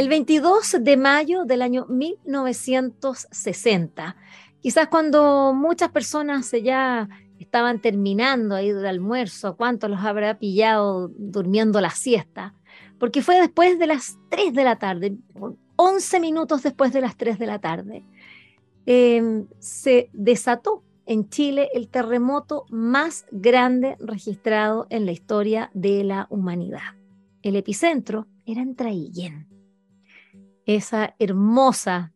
El 22 de mayo del año 1960, quizás cuando muchas personas ya estaban terminando ahí del almuerzo, ¿a cuántos los habrá pillado durmiendo la siesta? Porque fue después de las 3 de la tarde, 11 minutos después de las 3 de la tarde, em, se desató en Chile el terremoto más grande registrado en la historia de la humanidad. El epicentro era en Traillén esa hermosa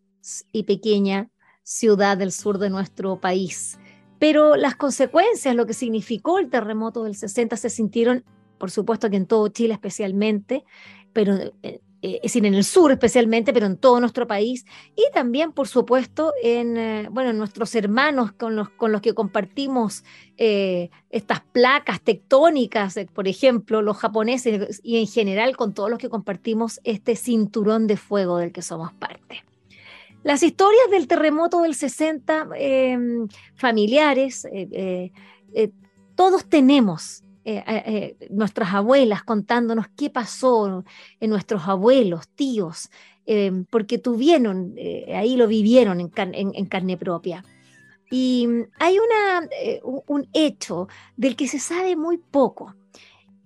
y pequeña ciudad del sur de nuestro país. Pero las consecuencias, lo que significó el terremoto del 60, se sintieron, por supuesto que en todo Chile especialmente, pero eh, es decir, en el sur especialmente, pero en todo nuestro país, y también, por supuesto, en eh, bueno, nuestros hermanos con los, con los que compartimos eh, estas placas tectónicas, por ejemplo, los japoneses, y en general con todos los que compartimos este cinturón de fuego del que somos parte. Las historias del terremoto del 60, em, familiares, todos tenemos eh, eh, nuestras abuelas contándonos qué pasó en nuestros abuelos, tíos, eh, porque tuvieron, ahí lo vivieron en, carne propia. Y hay una, un hecho del que se sabe muy poco,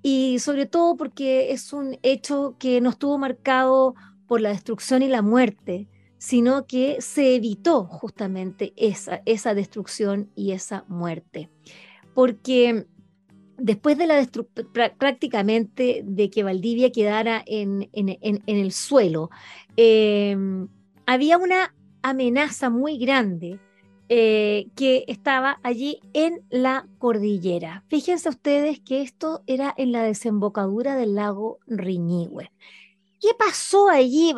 y sobre todo porque es un hecho que no estuvo marcado por la destrucción y la muerte, sino que se evitó justamente esa, esa destrucción y esa muerte. Porque después de la prácticamente de que Valdivia quedara en, el suelo, em, había una amenaza muy grande eh, que estaba allí en la cordillera. Fíjense ustedes que esto era en la desembocadura del lago Riñihue. ¿Qué pasó allí?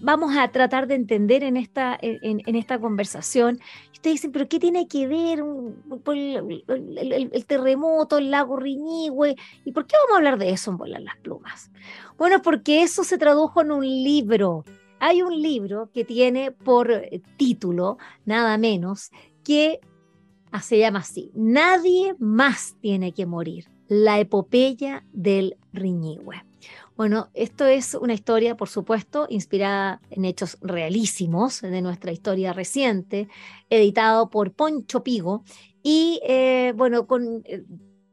Vamos a tratar de entender en esta, en, esta conversación. Ustedes dicen, pero ¿qué tiene que ver el, terremoto, el lago Riñihue? ¿Y por qué vamos a hablar de eso en Volar las Plumas? Bueno, porque eso se tradujo en un libro. Hay un libro que tiene por título, nada menos, que se llama así, Nadie más tiene que morir, la epopeya del Riñihue. Bueno, esto es una historia, por supuesto, inspirada en hechos realísimos de nuestra historia reciente, editado por Poncho Pigo y, eh, bueno, con, eh,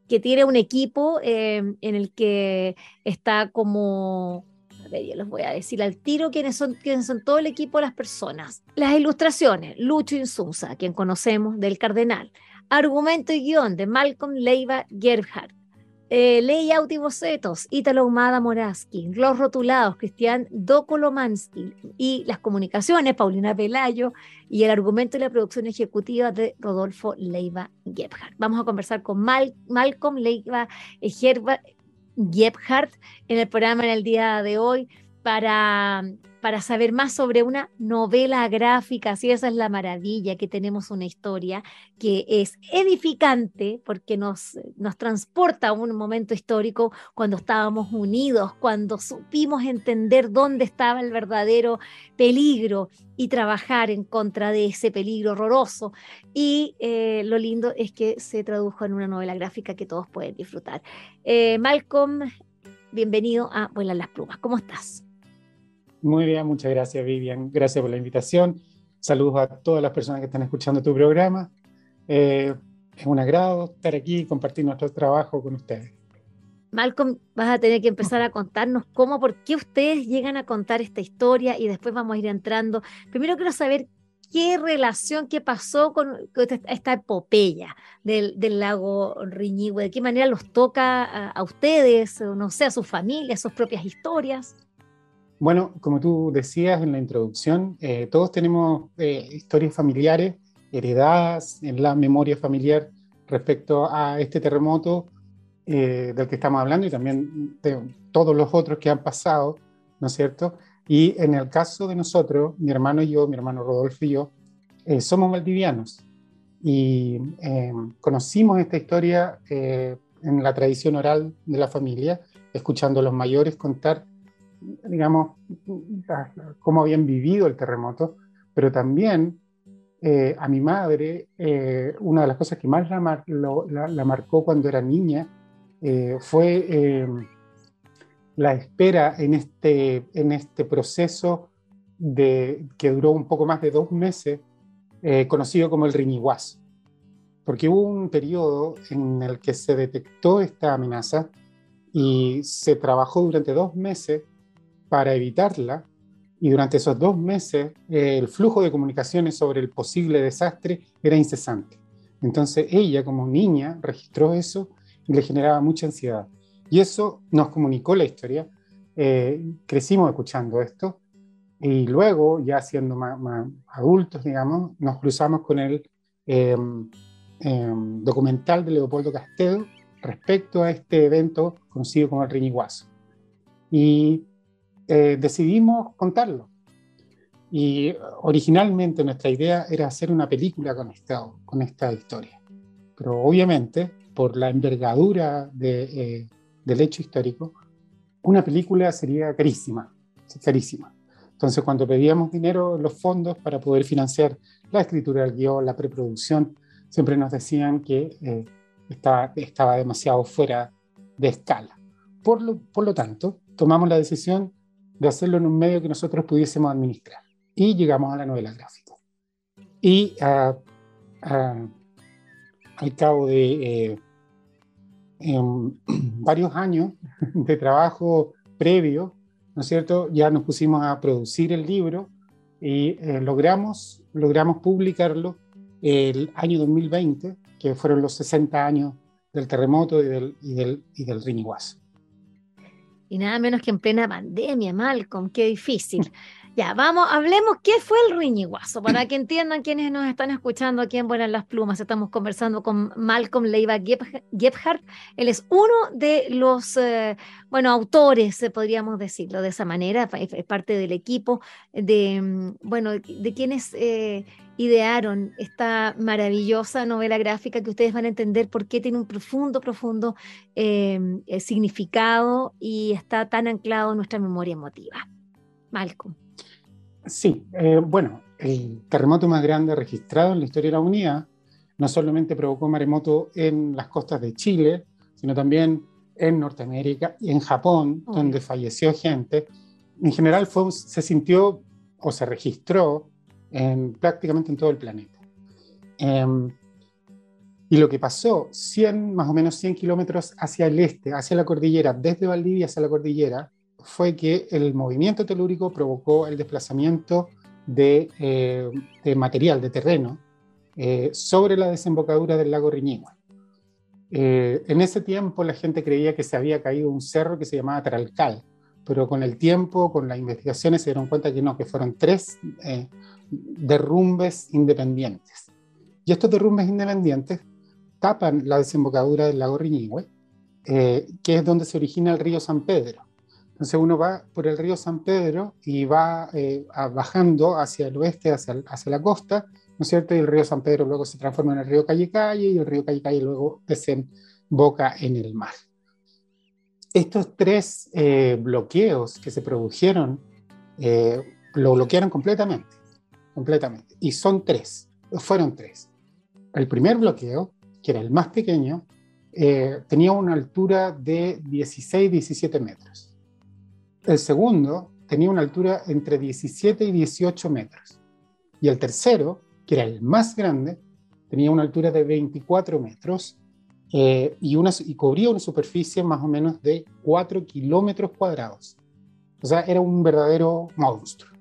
que tiene un equipo eh, en el que está como yo les voy a decir al tiro quiénes son, quiénes son todo el equipo las personas. Las ilustraciones, Lucho Insunza, quien conocemos del Cardenal. Argumento y guion de Malcolm Leiva Gerhardt. Eh, layout y bocetos, Italo Humada Moraski, los rotulados, Cristian Dokolomansky y las comunicaciones, Paulina Pelayo y el argumento y la producción ejecutiva de Rodolfo Leiva Gebhardt. Vamos a conversar con Malcolm Leiva Gebhardt en el programa en el día de hoy para para saber más sobre una novela gráfica, si esa es la maravilla, que tenemos una historia que es edificante porque nos, nos transporta a un momento histórico cuando estábamos unidos, cuando supimos entender dónde estaba el verdadero peligro y trabajar en contra de ese peligro horroroso. Y eh, lo lindo es que se tradujo en una novela gráfica que todos pueden disfrutar. Eh, Malcolm, bienvenido a Vuelan las Plumas. ¿Cómo estás? Muy bien, muchas gracias Vivian. Gracias por la invitación. Saludos a todas las personas que están escuchando tu programa. Eh, es un agrado estar aquí y compartir nuestro trabajo con ustedes. Malcolm, vas a tener que empezar a contarnos cómo, por qué ustedes llegan a contar esta historia y después vamos a ir entrando. Primero quiero saber qué relación, qué pasó con, esta epopeya del, lago Riñihue, de qué manera los toca a, a ustedes, no sé, a sus familias, sus propias historias. Bueno, como tú decías en la introducción, eh, todos tenemos eh, historias familiares heredadas en la memoria familiar respecto a este terremoto eh, del que estamos hablando y también de todos los otros que han pasado ¿no es cierto? Y en el caso de nosotros, mi hermano y yo, mi hermano Rodolfo y yo, eh, somos valdivianos y eh, conocimos esta historia eh, en la tradición oral de la familia, escuchando a los mayores contar, digamos, cómo habían vivido el terremoto, pero también a mi madre, una de las cosas que más la, la marcó cuando era niña fue la espera en este, en este proceso de, que duró un poco más de dos meses, eh, conocido como el riñiguazo. Porque hubo un periodo en el que se detectó esta amenaza y se trabajó durante dos meses para evitarla y durante esos dos meses eh, el flujo de comunicaciones sobre el posible desastre era incesante. Entonces ella como niña registró eso y le generaba mucha ansiedad. Y eso nos comunicó la historia. Eh, crecimos escuchando esto y luego, ya siendo más, adultos, digamos, nos cruzamos con el em, em, documental de Leopoldo Castedo respecto a este evento conocido como el Riñiguazo. Y eh, decidimos contarlo. Y originalmente nuestra idea era hacer una película con esta, con esta historia. Pero obviamente, por la envergadura de, eh, del hecho histórico, una película sería carísima, carísima. Entonces, cuando pedíamos dinero los fondos para poder financiar la escritura del guion, la preproducción, siempre nos decían que eh, estaba, estaba demasiado fuera de escala. Por lo, por lo tanto, tomamos la decisión de hacerlo en un medio que nosotros pudiésemos administrar. Y llegamos a la novela gráfica. Y al cabo de eh, en varios años de trabajo previo, ¿no es cierto? Ya nos pusimos a producir el libro y eh, logramos, logramos publicarlo el año 2020, que fueron los 60 años del terremoto y del, y del, y del Y nada menos que en plena pandemia, Malcolm, qué difícil. Ya, vamos, hablemos qué fue el riñiguazo, para que entiendan quienes nos están escuchando aquí en Buenas las Plumas. Estamos conversando con Malcolm Leiva Gebhardt. Él es uno de los, eh, bueno, autores, eh, podríamos decirlo de esa manera, es parte del equipo de, mm, bueno, de quienes eh, idearon esta maravillosa novela gráfica que ustedes van a entender por qué tiene un profundo, profundo significado y está tan anclado en nuestra memoria emotiva. Malcolm. Sí, eh, bueno, el terremoto más grande registrado en la historia de la humanidad no solamente provocó maremoto en las costas de Chile, sino también en Norteamérica y en Japón, donde falleció gente. En general fue, se sintió o se registró en, prácticamente en todo el planeta. Em, y lo que pasó, 100, más o menos 100 kilómetros hacia el este, hacia la cordillera, desde Valdivia hacia la cordillera, fue que el movimiento telúrico provocó el desplazamiento de, eh, material, de terreno, eh, sobre la desembocadura del lago Riñigua. Eh, en ese tiempo la gente creía que se había caído un cerro que se llamaba Taralcal, pero con el tiempo, con las investigaciones, se dieron cuenta que no, que fueron tres derrumbes independientes. Y estos derrumbes independientes tapan la desembocadura del lago Riñigüe, que es donde se origina el río San Pedro. Entonces uno va por el río San Pedro y va eh, bajando hacia el oeste, hacia, hacia, la costa, ¿no es cierto? Y el río San Pedro luego se transforma en el río Calle Calle y el río Calle Calle luego desemboca en el mar. Estos tres eh, bloqueos que se produjeron eh, lo bloquearon completamente, completamente. Y son tres, fueron tres. El primer bloqueo, que era el más pequeño, tenía una altura de 16-17 metros el segundo tenía una altura entre 17 y 18 metros. Y el tercero, que era el más grande, tenía una altura de 24 metros eh, y, una, y cubría una superficie más o menos de 4 kilómetros cuadrados. O sea, era un verdadero monstruo.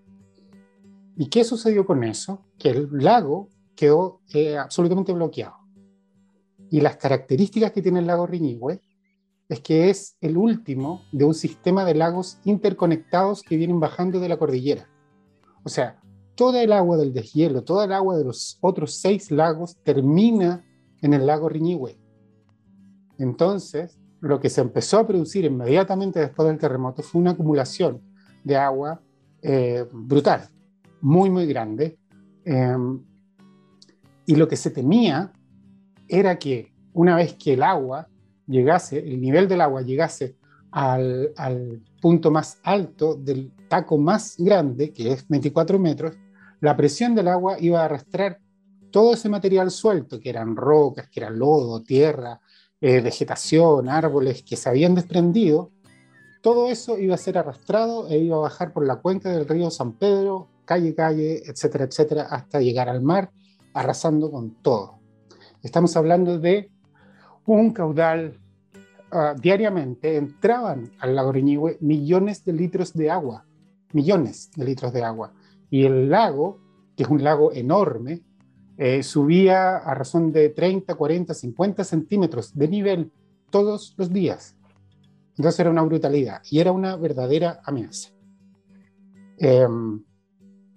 ¿Y qué sucedió con eso? Que el lago quedó eh, absolutamente bloqueado. Y las características que tiene el lago Riñihue es que es el último de un sistema de lagos interconectados que vienen bajando de la cordillera. O sea, toda el agua del deshielo, toda el agua de los otros seis lagos termina en el lago Riñihue. Entonces, lo que se empezó a producir inmediatamente después del terremoto fue una acumulación de agua brutal, muy, muy grande. Em, y lo que se temía era que una vez que el agua llegase, el nivel del agua llegase al, al, punto más alto del taco más grande, que es 24 metros, la presión del agua iba a arrastrar todo ese material suelto, que eran rocas, que era lodo, tierra, eh, vegetación, árboles que se habían desprendido, todo eso iba a ser arrastrado e iba a bajar por la cuenca del río San Pedro, calle, calle, etcétera, etcétera, hasta llegar al mar, arrasando con todo. Estamos hablando de un caudal uh, diariamente, entraban al lago Riñihue millones de litros de agua, millones de litros de agua. Y el lago, que es un lago enorme, eh, subía a razón de 30, 40, 50 centímetros de nivel todos los días. Entonces era una brutalidad y era una verdadera amenaza. Em,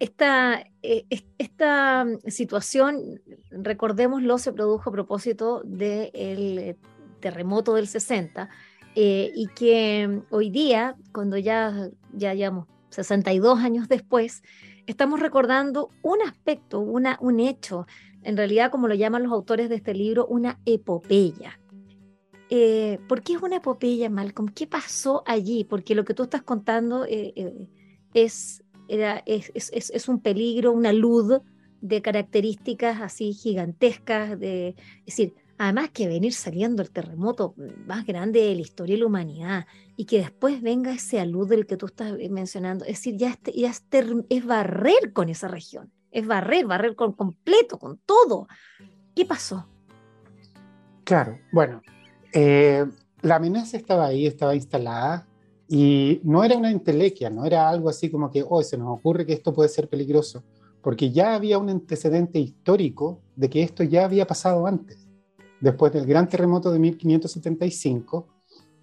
esta, eh, esta situación, recordémoslo, se produjo a propósito del eh, terremoto del 60 y que hoy día, cuando ya, ya llevamos 62 años después, estamos recordando un aspecto, una, un hecho, en realidad como lo llaman los autores de este libro, una epopeya. Eh, ¿Por qué es una epopeya, Malcolm? ¿Qué pasó allí? Porque lo que tú estás contando eh, eh, es, es, es, un peligro, una luz de características así gigantescas, de, es decir, Además que venir saliendo el terremoto más grande de la historia de la humanidad y que después venga ese luz del que tú estás eh, mencionando, es decir, ya, este, ya es barrer con esa región, es barrer, barrer con completo, con todo. ¿Qué pasó? Claro, bueno, eh, la amenaza estaba ahí, estaba instalada y no era una entelequia, no era algo así como que, oh, se nos ocurre que esto puede ser peligroso, porque ya había un antecedente histórico de que esto ya había pasado antes después del gran terremoto de 1575,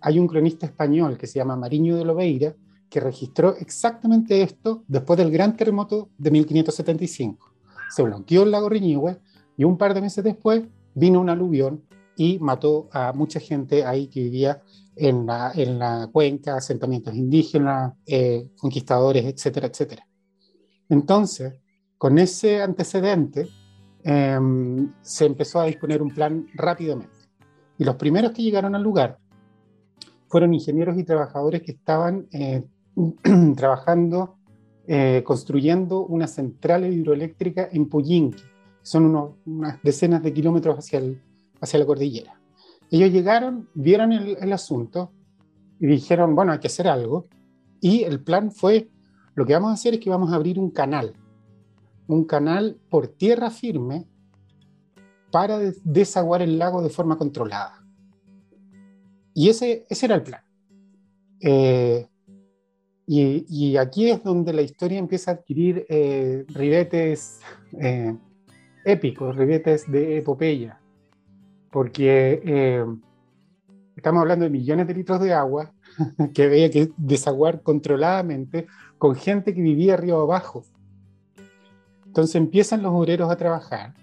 hay un cronista español que se llama Mariño de Lobeira que registró exactamente esto después del gran terremoto de 1575. Se bloqueó el lago Riñihue y un par de meses después vino un aluvión y mató a mucha gente ahí que vivía en la, en la cuenca, asentamientos indígenas, eh, conquistadores, etcétera, etcétera. Entonces, con ese antecedente, Em, se empezó a disponer un plan rápidamente. Y los primeros que llegaron al lugar fueron ingenieros y trabajadores que estaban eh, trabajando, eh, construyendo una central hidroeléctrica en Puyinqui. Son unas decenas de kilómetros hacia, la cordillera. Ellos llegaron, vieron el asunto y dijeron, bueno, hay que hacer algo. Y el plan fue, lo que vamos a hacer es que vamos a abrir un canal un canal por tierra firme para desaguar el lago de forma controlada. Y ese, ese era el plan. Eh, y, aquí es donde la historia empieza a adquirir eh, ribetes eh, épicos, ribetes de epopeya, porque estamos hablando de millones de litros de agua que había que desaguar controladamente con gente que vivía río abajo entonces empiezan los obreros a trabajar,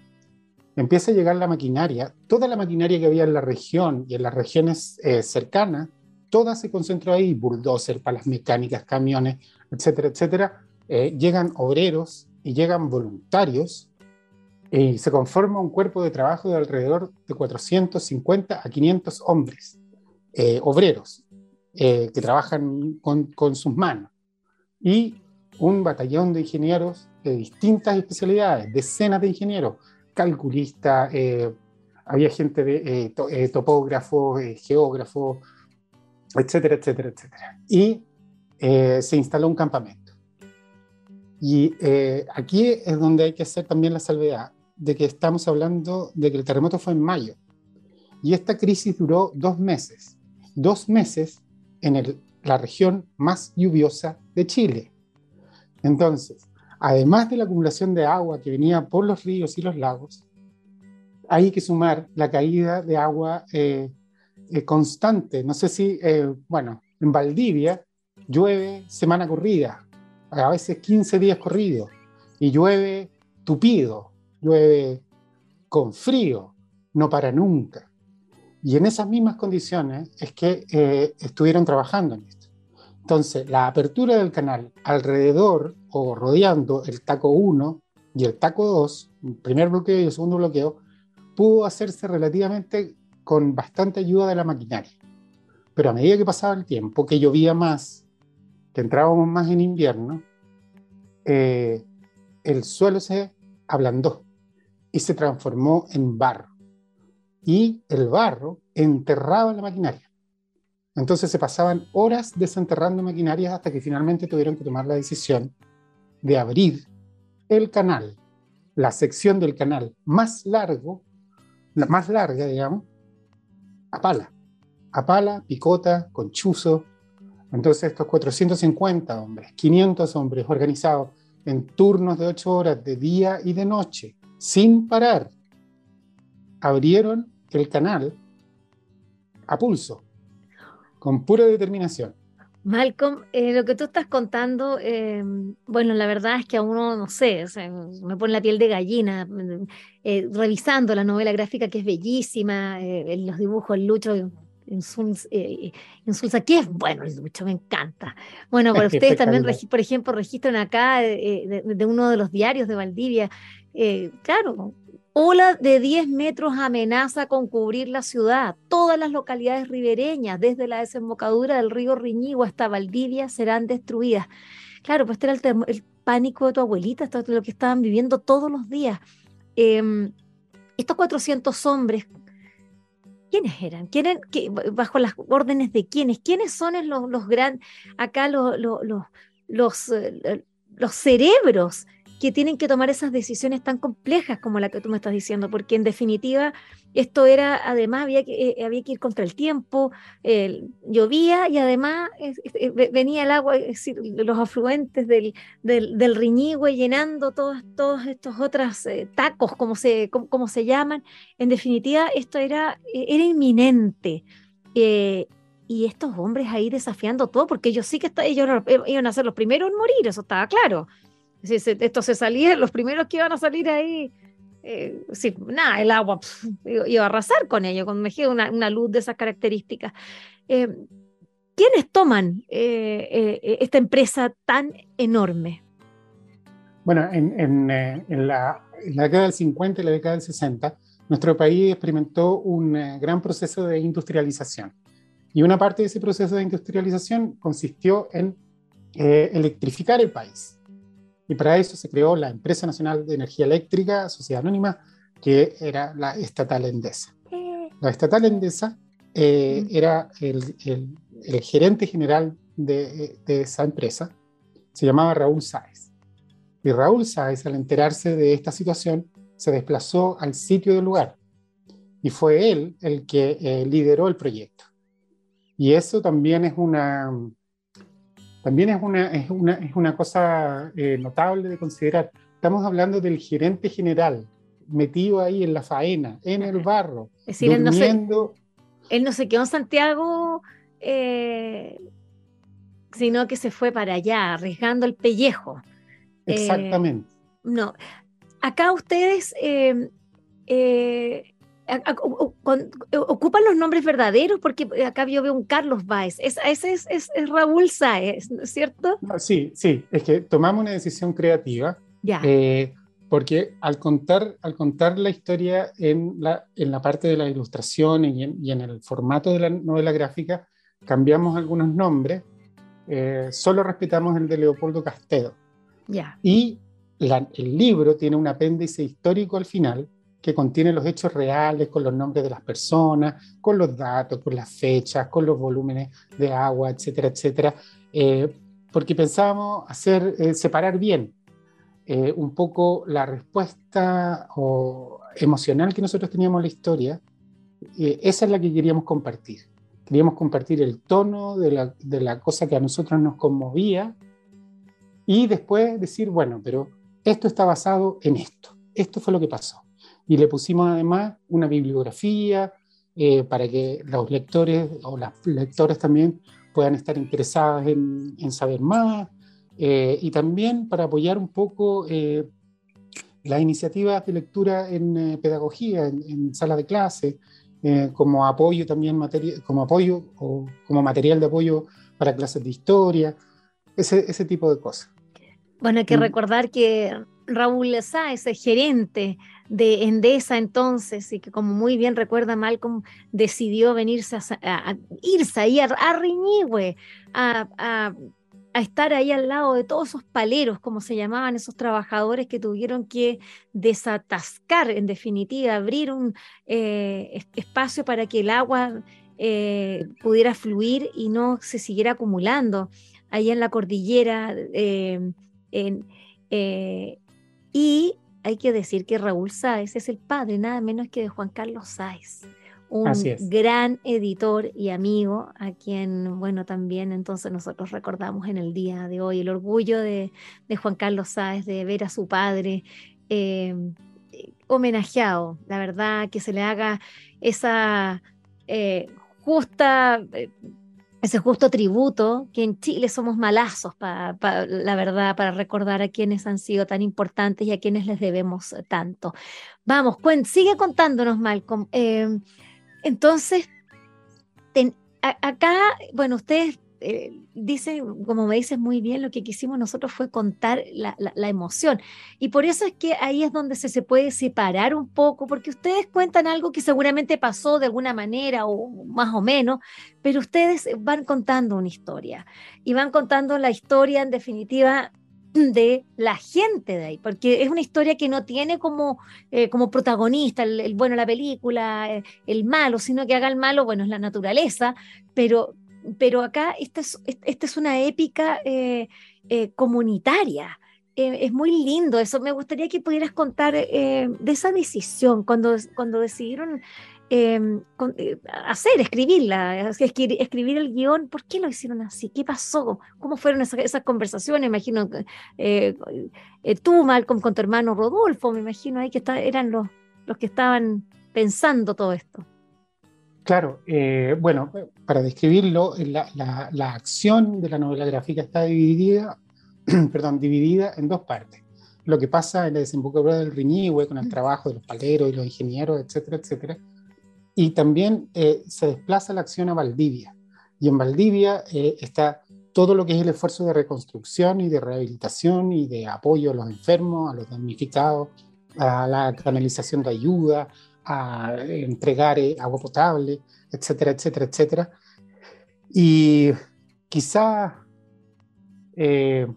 empieza a llegar la maquinaria, toda la maquinaria que había en la región y en las regiones eh, cercanas, toda se concentró ahí, bulldozer, palas mecánicas, camiones, etcétera, etcétera. Eh, llegan obreros y llegan voluntarios y se conforma un cuerpo de trabajo de alrededor de 450 a 500 hombres, eh, obreros, que trabajan con, con sus manos. Y un batallón de ingenieros de distintas especialidades, decenas de ingenieros, calculistas, eh, había gente de eh, eh, topógrafos, geógrafos, etcétera, etcétera, etcétera. Y se instaló un campamento. Y aquí es donde hay que hacer también la salvedad de que estamos hablando de que el terremoto fue en mayo. Y esta crisis duró dos meses. Dos meses en la región más lluviosa de Chile. Entonces, además de la acumulación de agua que venía por los ríos y los lagos, hay que sumar la caída de agua eh, eh, constante. No sé si, eh, bueno, en Valdivia llueve semana corrida, a veces 15 días corridos, y llueve tupido, llueve con frío, no para nunca. Y en esas mismas condiciones es que estuvieron trabajando en esto. Entonces, la apertura del canal alrededor o rodeando el taco 1 y el taco 2, el primer bloqueo y segundo bloqueo, pudo hacerse relativamente con bastante ayuda de la maquinaria. Pero a medida que pasaba el tiempo, que llovía más, que entrábamos más en invierno, eh, el suelo se ablandó y se transformó en barro. Y el barro enterraba la maquinaria. Entonces se pasaban horas desenterrando maquinarias hasta que finalmente tuvieron que tomar la decisión de abrir el canal, la sección del canal más largo, la más larga, digamos, a pala. A pala, picota, con chuzo. Entonces estos 450 hombres, 500 hombres organizados en turnos de 8 horas de día y de noche, sin parar, abrieron el canal a pulso, con pura determinación. Malcolm, eh, lo que tú estás contando, eh, bueno, la verdad es que a uno, no sé, me pone la piel de gallina, eh, revisando la novela gráfica que es bellísima, los dibujos, el Lucho Insulsa, eh, Insulsa, que es bueno el Lucho, me encanta. Bueno, para ustedes también, por ejemplo, registran acá eh, de, uno de los diarios de Valdivia, eh, claro, ola de 10 metros amenaza con cubrir la ciudad. Todas las localidades ribereñas, desde la desembocadura del río Riñigo hasta Valdivia, serán destruidas. Claro, pues este era el, pánico de tu abuelita, esto es lo que estaban viviendo todos los días. Em, estos 400 hombres ¿Quiénes eran? ¿Quién ¿Bajo las órdenes de quiénes? ¿Quiénes son los, los grandes, acá los, los, los, eh, los cerebros que tienen que tomar esas decisiones tan complejas como la que tú me estás diciendo, porque en definitiva esto era, además había que, eh, había que ir contra el tiempo, llovía y además venía el agua, los afluentes del, del, del Riñigüe llenando todos, todos estos otros eh, tacos, como se, como, se llaman. En definitiva, esto era, e, era inminente. Eh, y estos hombres ahí desafiando todo, porque ellos sí que ellos iban a ser los primeros en morir, eso estaba claro. Si esto se salía, los primeros que iban a salir ahí, eh, nada, el agua iba a arrasar con ello, con una, una luz de esas características. Eh, ¿Quiénes toman eh, esta empresa tan enorme? Bueno, en, en, en, la, en, la, década del 50 y la década del 60, nuestro país experimentó un gran proceso de industrialización. Y una parte de ese proceso de industrialización consistió en electrificar el país. Y para eso se creó la Empresa Nacional de Energía Eléctrica, Sociedad Anónima, que era la estatal Endesa. La estatal Endesa eh, era el, el, gerente general de, de, esa empresa, se llamaba Raúl Sáez. Y Raúl Sáez, al enterarse de esta situación, se desplazó al sitio del lugar. Y fue él el que eh, lideró el proyecto. Y eso también es una, también es una, es una, es una cosa eh, notable de considerar. Estamos hablando del gerente general metido ahí en la faena, en el barro, es decir, durmiendo. Él no, se, quedó en Santiago, eh, sino que se fue para allá, arriesgando el pellejo. Eh, Exactamente. no, acá ustedes ocupan los nombres verdaderos porque acá yo veo un Carlos Baez. ese es, es, Raúl Saez, ¿cierto? sí, sí, es que tomamos una decisión creativa. Ya. Eh, porque al contar, al contar la historia en la, en la parte de la ilustración y en, y en el formato de la novela gráfica, cambiamos algunos nombres, eh, solo respetamos el de Leopoldo Castedo. Ya. Y el libro tiene un apéndice histórico al final que contiene los hechos reales con los nombres de las personas, con los datos, con las fechas, con los volúmenes de agua, etcétera, etcétera, eh, porque pensábamos hacer, eh, separar bien eh, un poco la respuesta o emocional que nosotros teníamos a la historia, esa es la que queríamos compartir. Queríamos compartir el tono de la, de la cosa que a nosotros nos conmovía y después decir, bueno, pero esto está basado en esto. Esto fue lo que pasó y le pusimos además una bibliografía eh, para que los lectores o las lectoras también puedan estar interesadas en, en saber más eh, y también para apoyar un poco eh, las iniciativas de lectura en pedagogía, en, en sala de clase, como apoyo también como apoyo o como material de apoyo para clases de historia, ese, ese tipo de cosas. Bueno, hay que mm. recordar que Raúl Sáez gerente de Endesa entonces y que como muy bien recuerda Malcolm, decidió venirse a, irse ahí a, a a, a, estar ahí al lado de todos esos paleros, como se llamaban esos trabajadores que tuvieron que desatascar, en definitiva, abrir un eh, espacio para que el agua eh, pudiera fluir y no se siguiera acumulando ahí en la cordillera. Eh, y hay que decir que Raúl Sáez es el padre nada menos que de Juan Carlos Sáez, un gran editor y amigo a quien, bueno, también entonces nosotros recordamos en el día de hoy el orgullo de, Juan Carlos Sáez de ver a su padre eh, homenajeado, la verdad, que se le haga esa eh, justa eh, ese justo tributo, que en Chile somos malazos, para la verdad, para recordar a quienes han sido tan importantes y a quienes les debemos tanto. Vamos, sigue contándonos, Malcolm. Em, entonces, acá, bueno, ustedes eh, dice, como me dices muy bien, lo que quisimos nosotros fue contar la, emoción. Y por eso es que ahí es donde se, se puede separar un poco, porque ustedes cuentan algo que seguramente pasó de alguna manera o más o menos, pero ustedes van contando una historia y van contando la historia en definitiva de la gente de ahí, porque es una historia que no tiene como, eh, como protagonista el, bueno la película, el, eh, el malo, sino que haga el malo, bueno, es la naturaleza, pero, pero acá esta es, esta es una épica eh, eh, comunitaria. Eh, es muy lindo eso. Me gustaría que pudieras contar de esa decisión, cuando, cuando decidieron hacer, escribirla, escribir, el guion. ¿Por qué lo hicieron así? ¿Qué pasó? ¿Cómo fueron esas, conversaciones? Imagino tú, Malcolm, con tu hermano Rodolfo, me imagino ahí que eran los, los que estaban pensando todo esto. Claro, bueno, para describirlo, la, acción de la novela gráfica está dividida, perdón, dividida en dos partes. Lo que pasa en la desembocadura del Riñihue con el trabajo de los paleros y los ingenieros, etcétera, etcétera. Y también eh, se desplaza la acción a Valdivia. Y en Valdivia eh, está todo lo que es el esfuerzo de reconstrucción y de rehabilitación y de apoyo a los enfermos, a los damnificados, a la canalización de ayuda, a entregar eh, agua potable, etcétera, etcétera, etcétera. Y quizá eh,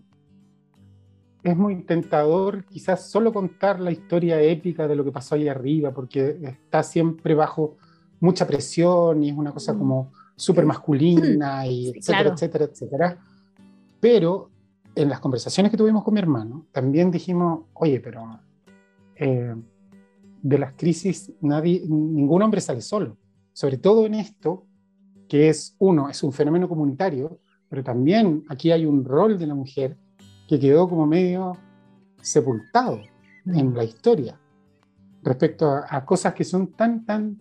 es muy tentador quizás solo contar la historia épica de lo que pasó ahí arriba, porque está siempre bajo mucha presión y es una cosa como súper masculina y etcétera, etcétera, etcétera. Pero en las conversaciones que tuvimos con mi hermano, también dijimos, oye, pero eh, de las crisis nadie, ningún hombre sale solo, sobre todo en esto, que es uno, es un fenómeno comunitario, pero también aquí hay un rol de la mujer que quedó como medio sepultado en la historia respecto a, cosas que son tan, tan,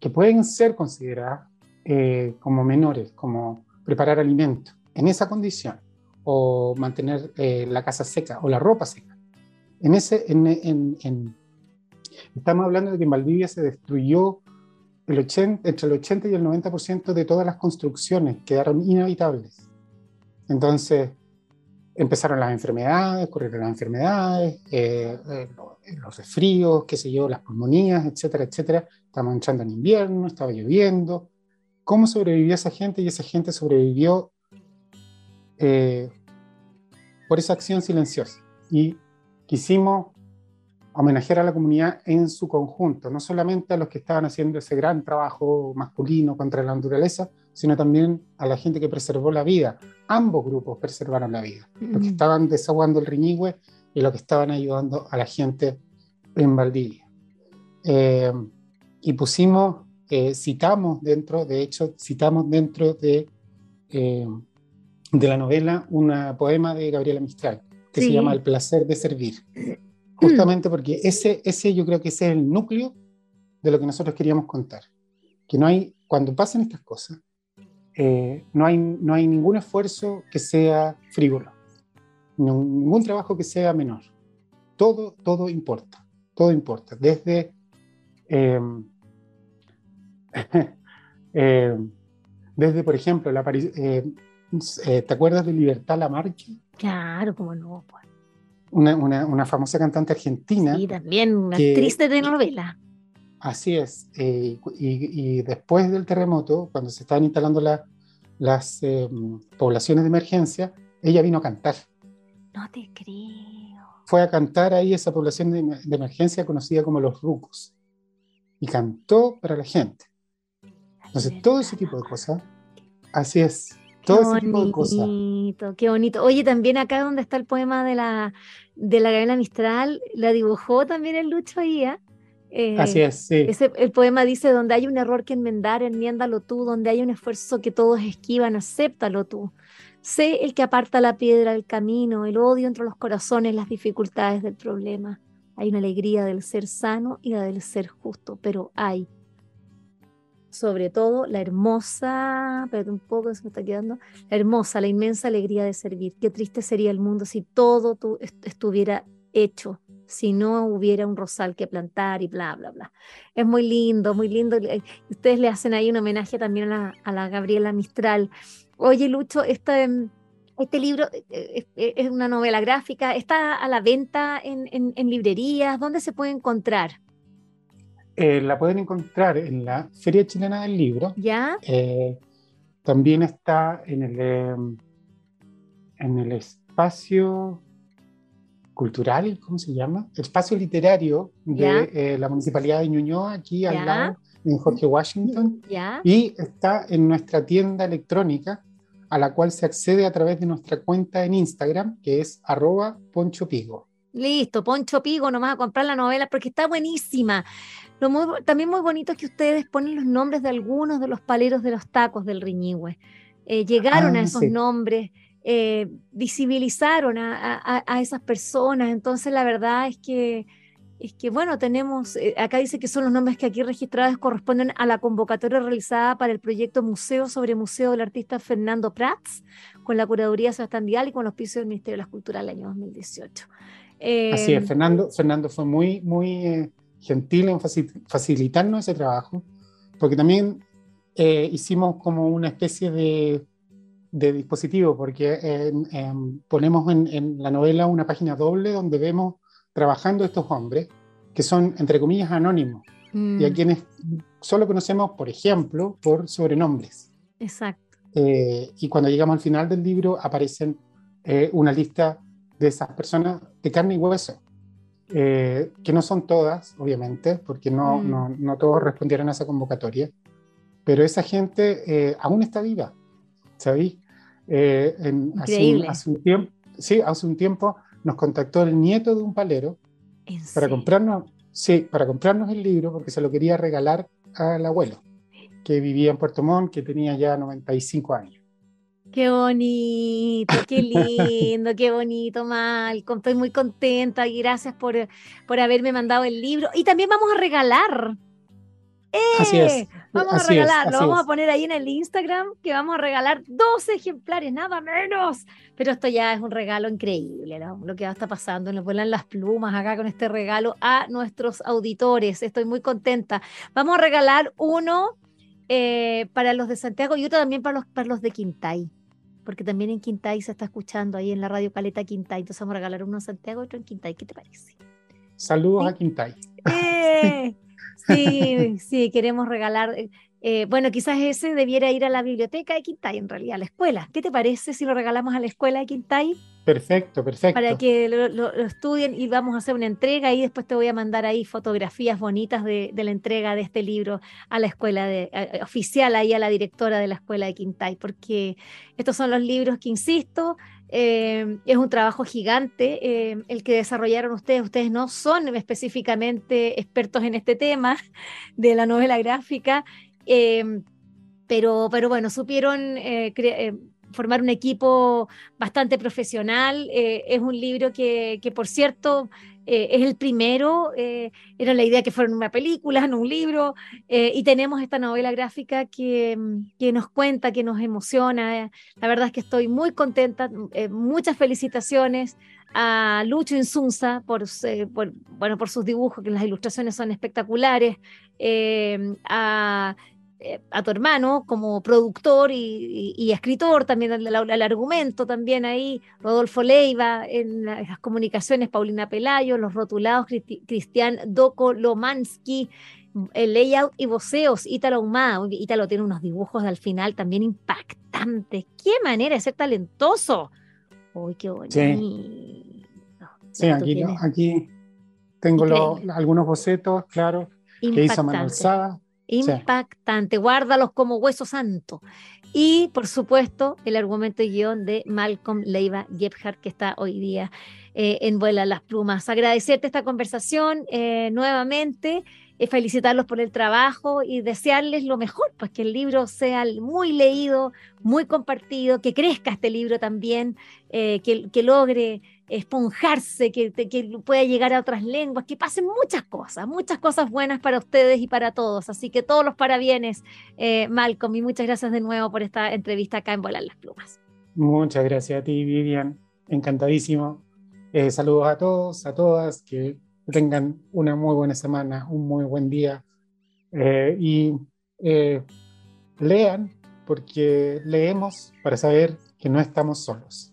que pueden ser consideradas eh, como menores, como preparar alimentos en esa condición, o mantener eh, la casa seca o la ropa seca. En ese, Estamos hablando de que en Valdivia se destruyó el 80, entre el 80 y el 90% de todas las construcciones, quedaron inhabitables. Entonces empezaron las enfermedades, corrieron las enfermedades, eh, eh, los resfríos, qué sé yo, las pulmonías, etcétera, etcétera. Estamos entrando en invierno, estaba lloviendo. ¿Cómo sobrevivió esa gente? Y esa gente sobrevivió eh, por esa acción silenciosa. Y quisimos homenajear a la comunidad en su conjunto, no solamente a los que estaban haciendo ese gran trabajo masculino contra la naturaleza, sino también a la gente que preservó la vida. Ambos grupos preservaron la vida, los que estaban desaguando el riñigüe y los que estaban ayudando a la gente en Valdivia. Eh, y pusimos, eh, citamos dentro, de hecho, citamos dentro de, eh, de la novela un poema de Gabriela Mistral, que se llama El placer de servir justamente porque ese, ese yo creo que ese es el núcleo de lo que nosotros queríamos contar. Que no hay, cuando pasan estas cosas, eh, no, hay, no hay ningún esfuerzo que sea frívolo, ningún trabajo que sea menor. Todo, todo importa, todo importa. Desde, em, em, desde, por ejemplo, la, eh, eh, ¿te acuerdas de Libertad Lamarque? Claro, cómo no. Pues. Una, una, una, famosa cantante argentina. Sí, también una actriz de telenovela. Así es. Eh, y, y, después del terremoto, cuando se estaban instalando la, las poblaciones de emergencia, ella vino a cantar. No te creo. Fue a cantar ahí esa población de, de emergencia conocida como los rucos. Y cantó para la gente. Entonces, todo ese tipo de cosas. Así es. Todo ese tipo de cosas. Qué bonito. Oye, también acá donde está el poema de la, de la Gabriela Mistral, la dibujó también el Lucho Ia. Eh, Así es, sí. Ese, el poema dice, donde hay un error que enmendar, enmiéndalo tú, donde hay un esfuerzo que todos esquivan, acéptalo tú. Sé el que aparta la piedra del camino, el odio entre los corazones, las dificultades del problema. Hay una alegría del ser sano y la del ser justo, pero hay sobre todo la hermosa, pero un poco se me está quedando, la hermosa, la inmensa alegría de servir. Qué triste sería el mundo si todo tu, estuviera hecho, si no hubiera un rosal que plantar y bla, bla, bla. Es muy lindo, muy lindo. Ustedes le hacen ahí un homenaje también a la, Gabriela Mistral. Oye, Lucho, este, este libro eh, eh, eh, es, una novela gráfica, está a la venta en, en librerías, ¿dónde se puede encontrar? Eh, la pueden encontrar en la Feria Chilena del Libro. ¿Ya? Eh, también está en el, em, en el espacio cultural, ¿cómo se llama? Espacio literario de eh, la Municipalidad de Ñuñoa, aquí al lado, en Jorge Washington. ¿Ya? Y está en nuestra tienda electrónica, a la cual se accede a través de nuestra cuenta en Instagram, que es arroba ponchopigo. Listo, Poncho Pigo, nomás a comprar la novela porque está buenísima. Lo también muy bonito es que ustedes ponen los nombres de algunos de los paleros de los tacos del Riñihue. Eh, llegaron a ah, esos nombres, eh, visibilizaron a, esas personas. Entonces, la verdad es que, es que bueno, tenemos, eh, acá dice que son los nombres que aquí registrados corresponden a la convocatoria realizada para el proyecto Museo sobre Museo del artista Fernando Prats, con la curaduría Sebastián Dial y con los pisos del Ministerio de la Cultura del año 2018. Así es, Fernando, Fernando fue muy, muy gentil en facilitarnos ese trabajo, porque también eh, hicimos como una especie de, de dispositivo, porque ponemos en, la novela una página doble donde vemos trabajando estos hombres, que son, entre comillas, anónimos, y a mm. quienes solo conocemos, por ejemplo, por sobrenombres. Exacto. Eh, y cuando llegamos al final del libro aparecen eh, una lista de esas personas de carne y hueso, eh, que no son todas, obviamente, porque no, mm. no, no, todos respondieron a esa convocatoria, pero esa gente eh, aún está viva, ¿sabéis? Eh, hace, hace, un tiempo, sí, hace un tiempo nos contactó el nieto de un palero para comprarnos, sí, para comprarnos el libro porque se lo quería regalar al abuelo que vivía en Puerto Montt, que tenía ya 95 años. Qué bonito, qué lindo, qué bonito, Malcolm. Estoy muy contenta y gracias por, por haberme mandado el libro. Y también vamos a regalar. Así es. ¡Eh! Vamos a regalar, lo vamos a poner ahí en el Instagram, que vamos a regalar 12 ejemplares, nada menos. Pero esto ya es un regalo increíble, ¿no? Lo que estar pasando, nos vuelan las plumas acá con este regalo a nuestros auditores. Estoy muy contenta. Vamos a regalar uno eh, para los de Santiago y otro también para los, para los de Quintay porque también en Quintay se está escuchando ahí en la radio Caleta Quintay. Entonces vamos a regalar uno en Santiago y otro en Quintay. ¿Qué te parece? Saludos a Quintay. Eh, sí, sí, queremos regalar. Eh, bueno, quizás ese debiera ir a la biblioteca de Quintay, en realidad, a la escuela. ¿Qué te parece si lo regalamos a la escuela de Quintay? Perfecto, perfecto. Para que lo, estudien y vamos a hacer una entrega y después te voy a mandar ahí fotografías bonitas de, la entrega de este libro a la escuela de, oficial, ahí a la directora de la escuela de Quintay, porque estos son los libros que, insisto, eh, es un trabajo gigante eh, el que desarrollaron ustedes. Ustedes no son específicamente expertos en este tema de la novela gráfica, eh, pero, pero bueno, supieron formar un equipo bastante profesional. Eh, es un libro que, que por cierto, eh, es el primero. Eh, era la idea que fuera una película, no un libro. y tenemos esta novela gráfica que, que, nos cuenta, que nos emociona. La verdad es que estoy muy contenta. muchas felicitaciones a Lucho Insunza por, por, bueno, por sus dibujos, que las ilustraciones son espectaculares. a eh, a tu hermano como productor y, escritor, también el, argumento también ahí, Rodolfo Leiva, en las comunicaciones, Paulina Pelayo, los rotulados, Cristian Doko Lomansky, el layout y voceos, Ítalo Humada. Ítalo tiene unos dibujos al final también impactantes. ¡Qué manera de ser talentoso! ¡Uy, qué bonito! Sí, aquí, aquí tengo algunos bocetos, claro, que hizo Manuel Impactante, guárdalos como hueso santo. Y por supuesto, el argumento y guion de Malcolm Leiva Gebhardt, que está hoy día eh, en Vuela las Plumas. Agradecerte esta conversación eh, nuevamente, eh, felicitarlos por el trabajo y desearles lo mejor, pues que el libro sea muy leído, muy compartido, que crezca este libro también, que, que logre esponjarse, que, que, pueda llegar a otras lenguas, que pasen muchas cosas, muchas cosas buenas para ustedes y para todos. Así que todos los parabienes, eh, Malcolm, y muchas gracias de nuevo por esta entrevista acá en Volar las Plumas. Muchas gracias a ti, Vivian. Encantadísimo. Eh, saludos a todos, a todas, que tengan una muy buena semana, un muy buen día. Eh, y lean, porque leemos para saber que no estamos solos.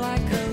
Like a.